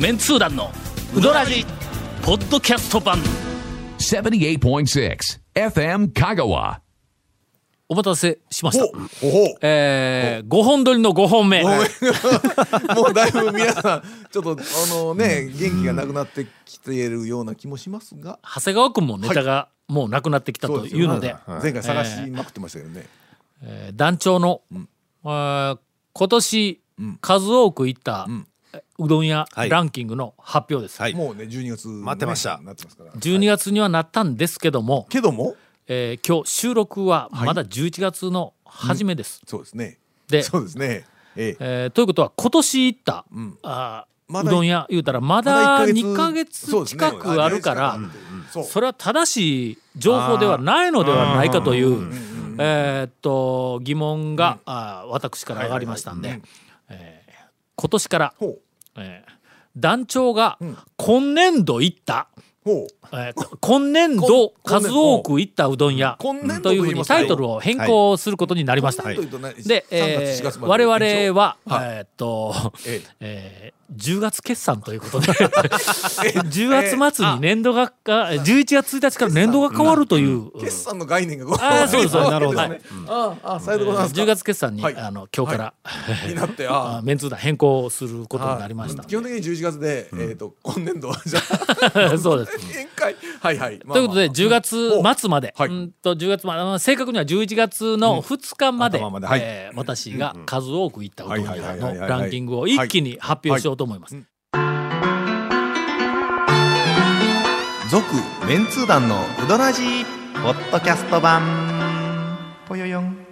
メンツー団のウドラジポッドキャスト版。78.6 FM Kagawa. お待たせしました。えー、5本撮りの5本目。もうだいぶ皆さんちょっとあのね元気がなくなってきているような気もしますが。長谷川君もネタがもうなくなってきたというので,、前回探しまくってましたけどね。えー団長の、あー今年数多く行った、うどん屋はい。ランキングの発表です、はい。もうね12月待ってました。なってますから。12月にはなったんですけども、けども？えー今日収録はまだ11月の初めです。そうですね。で、そうですね。ええ。えーということは今年行った、あーまだうどん屋言うたらままだだ一2ヶ月近くあるから、それは正しい情報ではないのではないかという、えーっと疑問が、私から上がりましたんで、えー今年から、ほうえー団長が今年度行った、えー今年度数多く行ったうどん屋というふうにタイトルを変更することになりました。今年度といで、3月4えー我々は、はい。えーっと、え。えー10月決算ということで。10月末に年度がか11月1日から年度が変わるという。決算の概念がごあーそうですなるほど。あああさようでございますか。10月決算に、はい。あの今日から、になってあ あメンツー団変更することになりましたあ基本的に11月でえっと今年度はじゃあ そうです。宴会はいはい。まあということでまあ10月末まで、はい。うんと10月まで正確には11月の2日までえー私が数多く行ったうどのランキングを一気に発表しようと思います。続メンツー団のウドラジーポッドキャスト版。ぽよよん。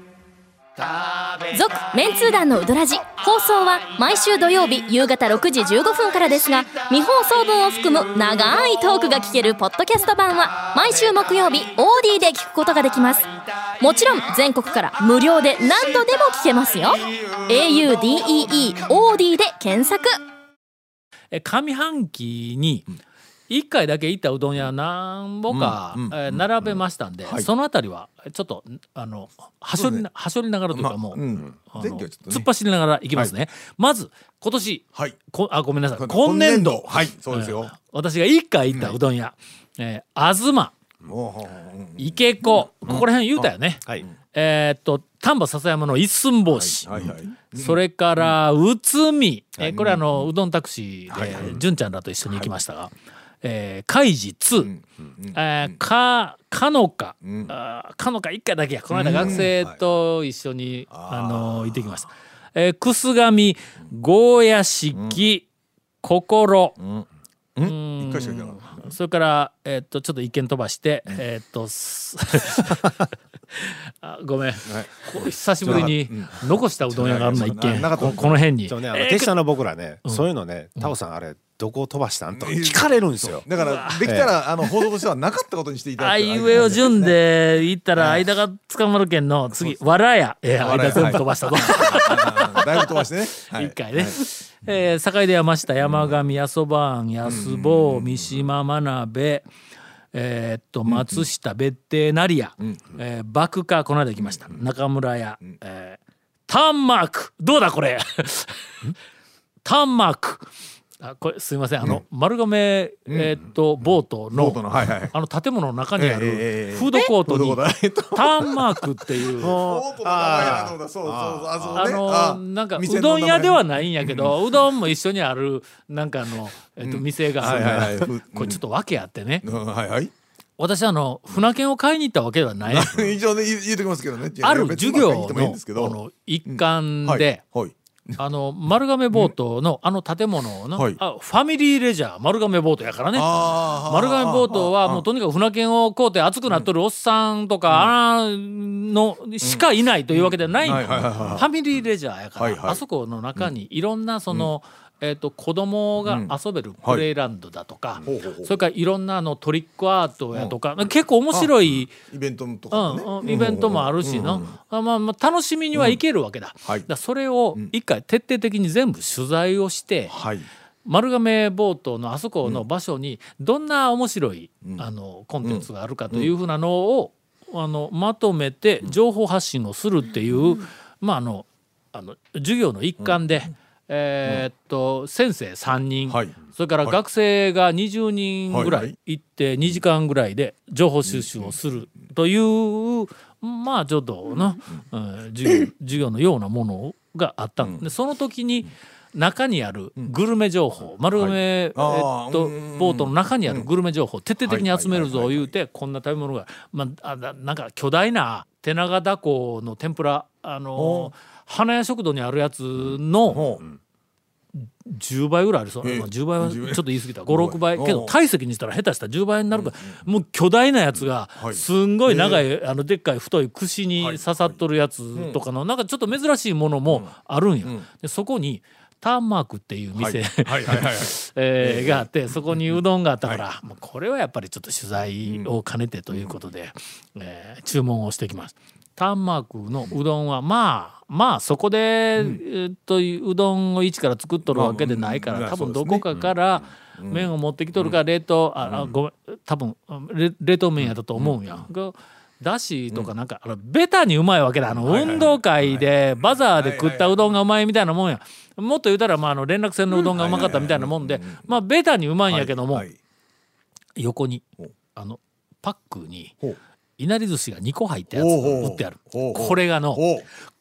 続メンツー団のウドラジ放送は毎週土曜日夕方6時15分からですが未放送分を含む長いトークが聞けるポッドキャスト版は毎週木曜日 OD で聞くことができます。もちろん全国から無料で何度でも聞けますよ。audeeOD で検索。え上半期に1回だけ行ったうどん屋何本か、並べましたんで、はい。そのあたりはちょっとあのはしょりな,、はしょりながらというかもう、突っ走りながらいきますね、まず今年はい。こあごめんなさい。今今年度。はい。そうですよ。えー私が1回行ったうどん屋、えー東池子こ。こら辺言うたよね、はい。えーっと丹波篠山の一寸法師、はいはいそれから内海、えーこれあのうどんタクシーで純ちゃんらと一緒に行きましたが、えー海事2、えーかかのか、あーかのか一回だけや。この間学生と一緒に、あの行ってきました、えー、くすがみゴーヤ式、心、一回しか行かなかったそれから、えーっとちょっと一見飛ばして、えーっとす あごめん、久しぶりに残したうどん屋があるの一軒ここの辺に。ねあの手下の僕らね、そういうのねタオさんあれどこを飛ばしたん？と聞かれるんですよ。だからできたらあの放送としてはなかったことにしていただあいて。いうえを順で行ったら間が捕まるけんの次わらやえーわらや間全部飛ばしたぞだいぶ飛ばしてね。はい。一回ね、えー坂出山下山上八そば庵安坊三島真鍋。えーっと松下別邸成屋、えー爆化この間行きました、中村屋、えータンマーク。どうだこれ？タンマークあこれすいません。あの、丸亀、えーっとボートのあの建物の中にあるフードコートにフーンマークっていう。あのあなんかうどん屋では名ないんやけど、うどんも一緒にあるなんかあの、えっと、店があるはいはいはい。これちょっと訳あってね、私あの船券を買いに行ったわけではない一応ね言うときますけどねある授業の一環はいで、はい あの丸亀ボートのあの建物の、はい。あファミリーレジャー丸亀ボートやからね。丸亀ボートはもうとにかく船券を買うて熱くなっとるおっさんとか、あのしかいないというわけではないのはいはいはいはいファミリーレジャーやから、はいはい。あそこの中にいろんなその、えー、と子供が遊べるプレイランドだとか、ほうほうほう。それからいろんなあのトリックアートやとか、結構面白い、イベントとうかね。んうんイベントもあるしの、あまあ、まあ楽しみには行けるわけだ,、はい。だそれを一回徹底的に全部取材をして、はい。丸亀ボートのあそこの場所にどんな面白い、あのコンテンツがあるかというふうなのを、あのまとめて情報発信をするっていう、まああのあの授業の一環で、えーっと先生3人、はい。それから学生が20人ぐらはいい行って2時間ぐらいで情報収集をするという、まあちょっとな、うん。授業授業のようなものがあった。のでその時に中にあるグルメ情報、丸亀、えっとうん。ボートの中にあるグルメ情報を徹底的に集めるぞ言うてこんな食べ物が、まあ、あななんか巨大な手長だこの天ぷらあの花屋食堂にあるやつのほう。10倍ぐらいありそう、ええ。まあ、10倍はちょ10っと言い過ぎた。56倍。けど体積にしたら下手したら10倍になるから、もう巨大なやつがはい。すんごい長い、あのでっかい太い串に刺さっとるやつとかのなんかちょっと珍しいものもあるんや、でそこにターンマークっていう店、があってそこにうどんがあったから、もうこれはやっぱりちょっと取材を兼ねてということで、えー注文をしてきます。ターンマークのうどんはまあまあそこで、えーっとうどんを一から作っとるわけでないから、まあ多分どこかから麺を持ってきとるか冷凍、ああごめん多分冷冷凍麺やったと思うんや。がだしとかなんか、あのベタにうまいわけだ。あの運動会でバザーで食ったうどんがうまいみたいなもんや。もっと言うたらまああの連絡船のうどんがうまかったみたいなもんでまあベタにうまいんやけども、はい。横にあのパックにいなり寿司が2個入ったやつ売ってある。これがの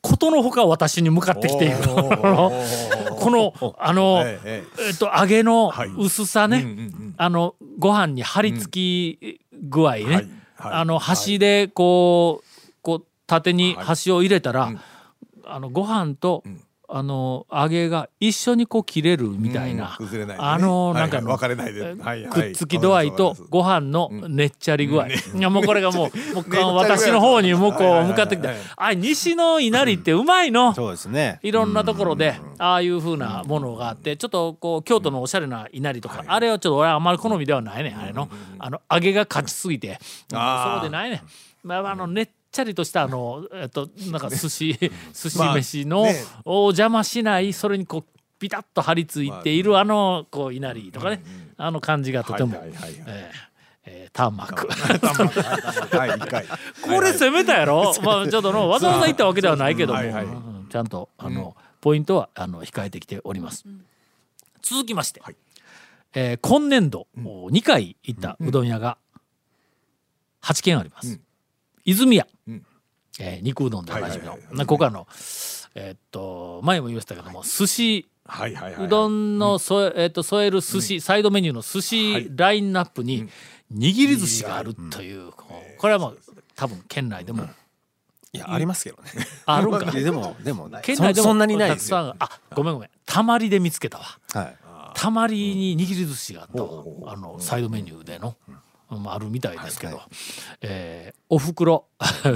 ことのほか私に向かってきている。このあのえっと揚げのはい。薄さね、うんうんうん。あのご飯に張り付き具合ね、はいはい。あの端でこうこう縦に端を入れたら、うん。あのご飯と、んあの揚げが一緒にこう切れるみたいな、うん崩れないでね。あのはいなんかの、分かれないで。はいはい。くっつき度合いとご飯のねっちゃり具合、いやもうこれがもうもうね私の方に向こう向かってきてはいあ西の稲荷ってうまいの？そうですね。いろんなところでああいうふうなものがあってちょっとこう京都のおしゃれな稲荷とかあれはちょっと俺はあんまり好みではないねんあれの。あの揚げが勝ちすぎて。そうでないね。ん。まああのねっちゃりとしたあのえっとなんか寿司寿司まあ飯のね。を邪魔しないそれにこうピタッと張り付いているあのこう稲荷とかねあの感じがとてもはいはいはいはい。えーえ これ攻めたやろ、まあちょっとのわざわざ行ったわけではないけども、はいはい。うんちゃんとあの、ポイントはあの控えてきております。続きまして、はい。えー今年度、2回行ったうどん屋が8軒あります。泉屋、うん。えー肉うどんでおなじみの、はいはいはい。なここあのえーっと前も言いましたけども寿司。はいはいはいうどんの添え,、えー、と添える寿司、サイドメニューの寿司ラインナップに握り寿司があるという、こうこれはもう多分県内でもいやありますけどね。あるんか。でもでも県内でもそそんなにないたくですよ。さんあごめんごめん。たまりで見つけたわ。はい。たまりに握り寿司があったわ。あのサイドメニューでの、うんあるみたいですけど、えーおふくろ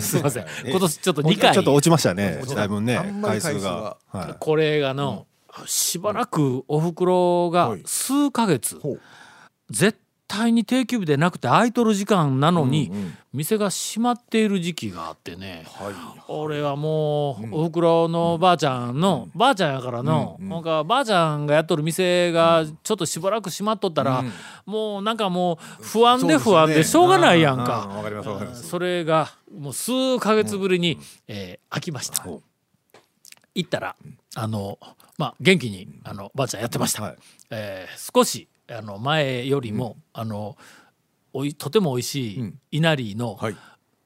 すいません。今年ちょっと2回ちょっと落ちましたね。だいぶね回数が。が。はい。これがの、しばらくおふくろがはい。数ヶ月、ほう。絶対に定休日でなくて空いとる時間なのに、うんうん。店が閉まっている時期があってね、はい俺はもう、おふくろのばあちゃんの、ばあちゃんやからの、なんかばあちゃんがやっとる店がちょっとしばらく閉まっとったら、もうなんかもう不安で不安でしょうがないやんうか。わかりますわかります。それがもう数ヶ月ぶりに、えー開きました。行ったらあのまあ元気にあのばあちゃんやってました。はい。えー少しあの前よりも、あのおいとても美味しいうん。稲荷のはい。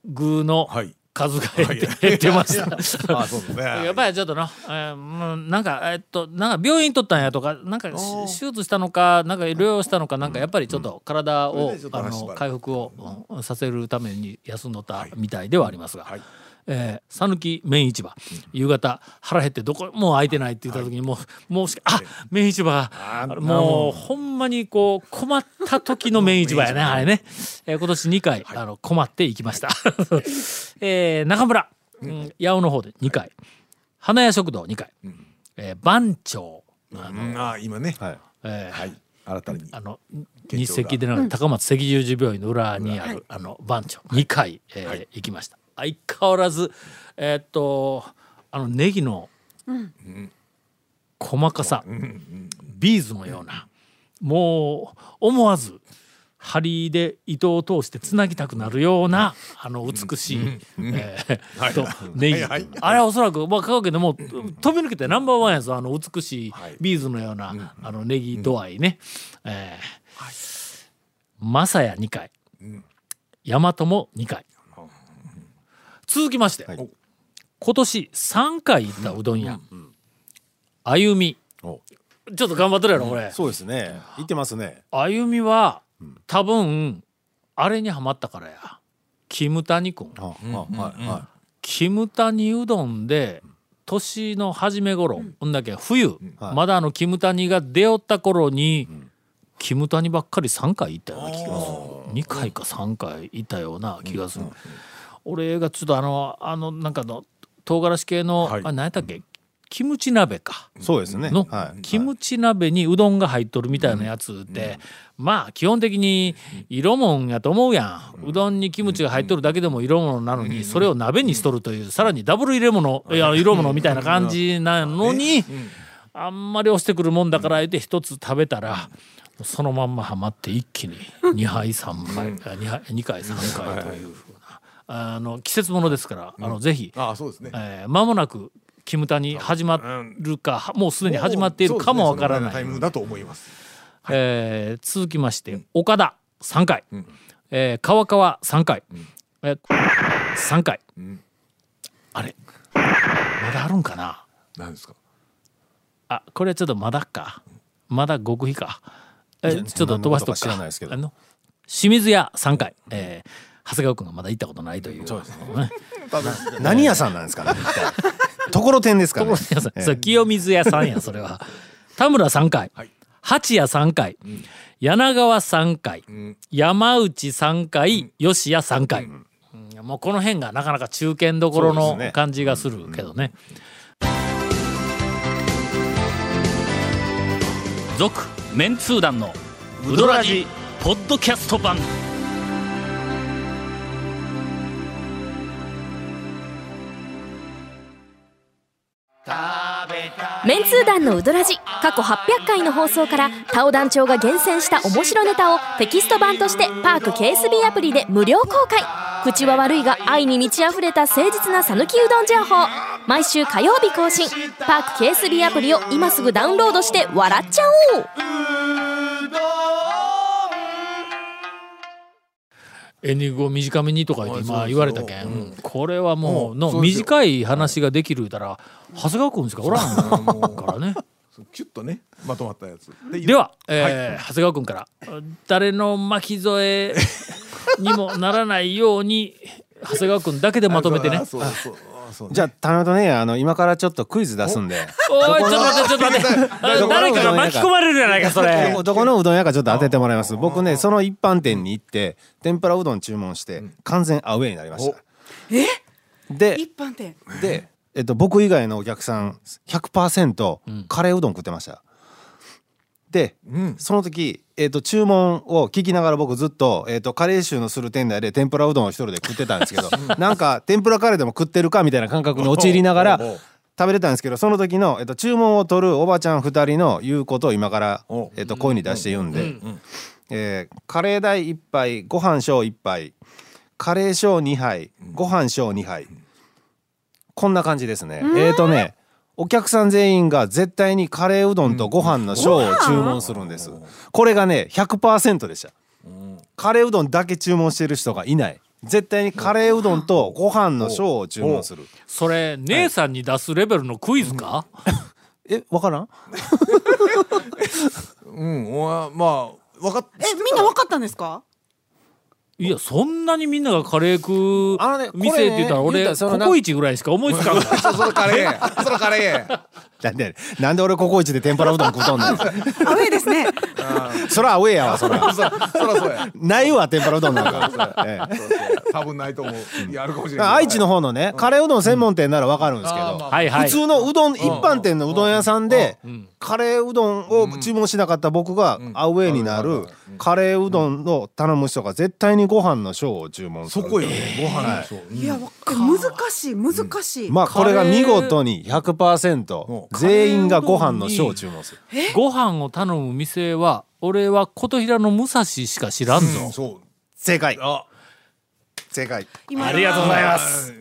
具のはい。数が減って,、減ってました。やっぱりちょっとな、えーもうなんかえっとなんか病院取ったんやとかなんかし手術したのかなんか療養したのかなんかやっぱりちょっと体を、あの回復を、うんさせるために休んどったみたいではありますが。はいえー讃岐麺市場、夕方腹減ってどこもう空いてないって言った時にもう、もうしあ麺市場もうほんまにこう困った時の麺市場やねあれね、えー今年2回、あの困っていきました、えー中村、うん、八尾の方で2回。花屋食堂2回、えー番長。あの、うん。あ今ね。はい。えーはい。新たに。あの日赤でなく高松赤十字病院の裏にある、あの番長。2回、えー行きました相変わらずえーっとあのネギの細かさ、ビーズのようなもう思わず針で糸を通してつなぎたくなるようなあの美しい、えー とネギ、あれはおそらく、まあ、香川県でもう飛び抜けてナンバーワンやぞあの美しいビーズのような、あのネギ度合いね。えーマサヤ2回、大和も2回続きまして、はい。今年3回行ったうどん屋、歩み。お。ちょっと頑張ってるやろこれ、そうですね。言ってますね。歩みは多分あれにはまったからや。キムタニ君。あ、あはいはキムタニうどんで年の初め頃、ほんだけ冬、はい。まだあのキムタニが出会った頃に、キムタニばっかり3回行ったような気がする。2回か3回行ったような気がする、俺がちょっとあのあのなんかの唐辛子系の、はい。あ何やったっけ？キムチ鍋か。いそうですね。のはい。キムチ鍋にうどんが入っとるみたいなやつって、まあ基本的に色もんやと思うやん。うどんにキムチが入っとるだけでも色物なのにそれを鍋にしとるというさらにダブル入れ物い。や色物みたいな感じなのにあんまり押してくるもんだから言って一つ食べたらそのまんまはまって一気に2杯3杯2杯2回3回というふうなあの季節物ですからあのぜひああそうですね。えー間もなくキムタに始まるかはもうすでに始まっているかもわからない。ねタイミングだと思います。えー続きまして岡田3回、えー川川3回、えー3回、あれまだあるんかな？何ですか？あこれちょっとまだか。まだ極秘か。えちょっと飛ばしとくか。知らないですけど。あの清水屋3回、えー長谷川君がまだ行ったことないという。そうですね。何屋さんなんですかねところてんですかね。清水屋さんやそれは。田村3回、八谷3回、柳川3回、山内3回、吉谷3回、うんもうこの辺がなかなか中堅どころの感じがするけどね。続、メンツー団のウドラジポッドキャスト版メンツー団のウドラジ過去800回の放送からタオ団長が厳選した面白ネタをテキスト版としてパーク KSB アプリで無料公開。口は悪いが愛に満ち溢れた誠実な讃岐うどん情報。毎週火曜日更新。パーク KSB アプリを今すぐダウンロードして笑っちゃおう。エンディングを短めにとか今はい言われたけん、これはもうの短い話ができるたら長谷川君しかおらんからね。キュッとねまとまったやつ。ででは、えー長谷川君から。誰の巻き添えにもならないように長谷川君だけでまとめてね。そうそうじゃあ田中ねあの今からちょっとクイズ出すんで。おいちょっと待ってちょっと待って。あ誰かが巻き込まれるじゃないかそれ。どこ。のうどん屋かちょっと当ててもらいます。僕ねその一般店に行って天ぷらうどん注文して完全アウェイになりました。え？で一般店。で、えっと、僕以外のお客さん100%カレーうどん食ってました、で、その時、えっと、注文を聞きながら僕ずっと,、えっとカレー臭のする店内で天ぷらうどんを一人で食ってたんですけど なんか天ぷらカレーでも食ってるかみたいな感覚に陥りながら食べれたんですけどその時の、えっと、注文を取るおばちゃん2人の言うことを今からえっと、声に出して言うんで、えーカレー代1杯ご飯小1杯カレー小2杯ご飯小2杯。こんな感じですね。えーとねお客さん全員が絶対にカレーうどんとご飯の小を注文するんです。これがね100%でした。カレーうどんだけ注文してる人がいない。絶対にカレーうどんとご飯の小を注文する。それ姉さんに出すレベルのクイズか？えわからん？うんおまあ分かっえみんな分かったんですか？いやそんなにみんながカレー食う店って言ったら俺ココイチぐらいしか思いつかん から。そそれカレーそれカレーなんでなんで俺ココイチで天ぷらうどん食うとんねん。アウェイですね。そらアウェイやわそら そそらそうや。ないわ天ぷらうどんなんか、多分ないと思う。いやあるかもしれない愛知の方のねカレーうどん専門店ならわかるんですけど、はいはい。普通のうどん一般店のうどん屋さんでカレーうどんを注文しなかった僕がアウェイになるカレーうどんを頼む人が絶対にご飯の小を注文する。そこよね。ご飯のそうい。やわ難しい難しい、まあこれが見事に100%全員がご飯の小を注文するご飯を頼む店は俺は琴平の武蔵しか知らんぞ、うんそう。正解。あ。正解。今ありがとうございます。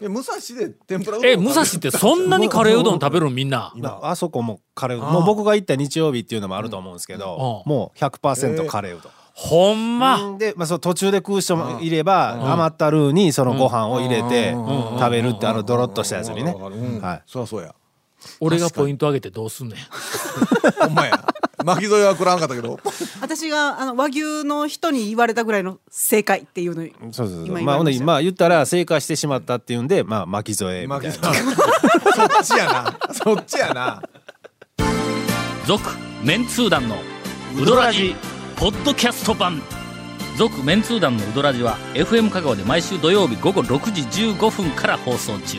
い。や武蔵で天ぷらうどんえ武蔵ってそんなにカレーうどん食べるのみんな？ああそこもカレーうどん。もう僕が行った日曜日っていうのもあると思うんですけど、うん。もう100%カレー。うどん、ほんま？で、まあ、その途中で食う人もいれば、余ったルーにそのご飯を入れて食べるってあのドロッとしたやつにね、うん。はい。そりゃそうや俺がポイント上げてどうすんねん。ほんまや。巻き添えは食らわんかったけど。私があの和牛の人に言われたぐらいの正解っていうのそうそうそう。まあほんまあ言ったら正解してしまったっていうんでまあ巻き添えみたいな。巻き添え。そっちやな。そっちやな。続メンツー団のウドラジポッドキャスト版。続メンツー団のウドラジは FM 香川で毎週土曜日午後6時15分から放送中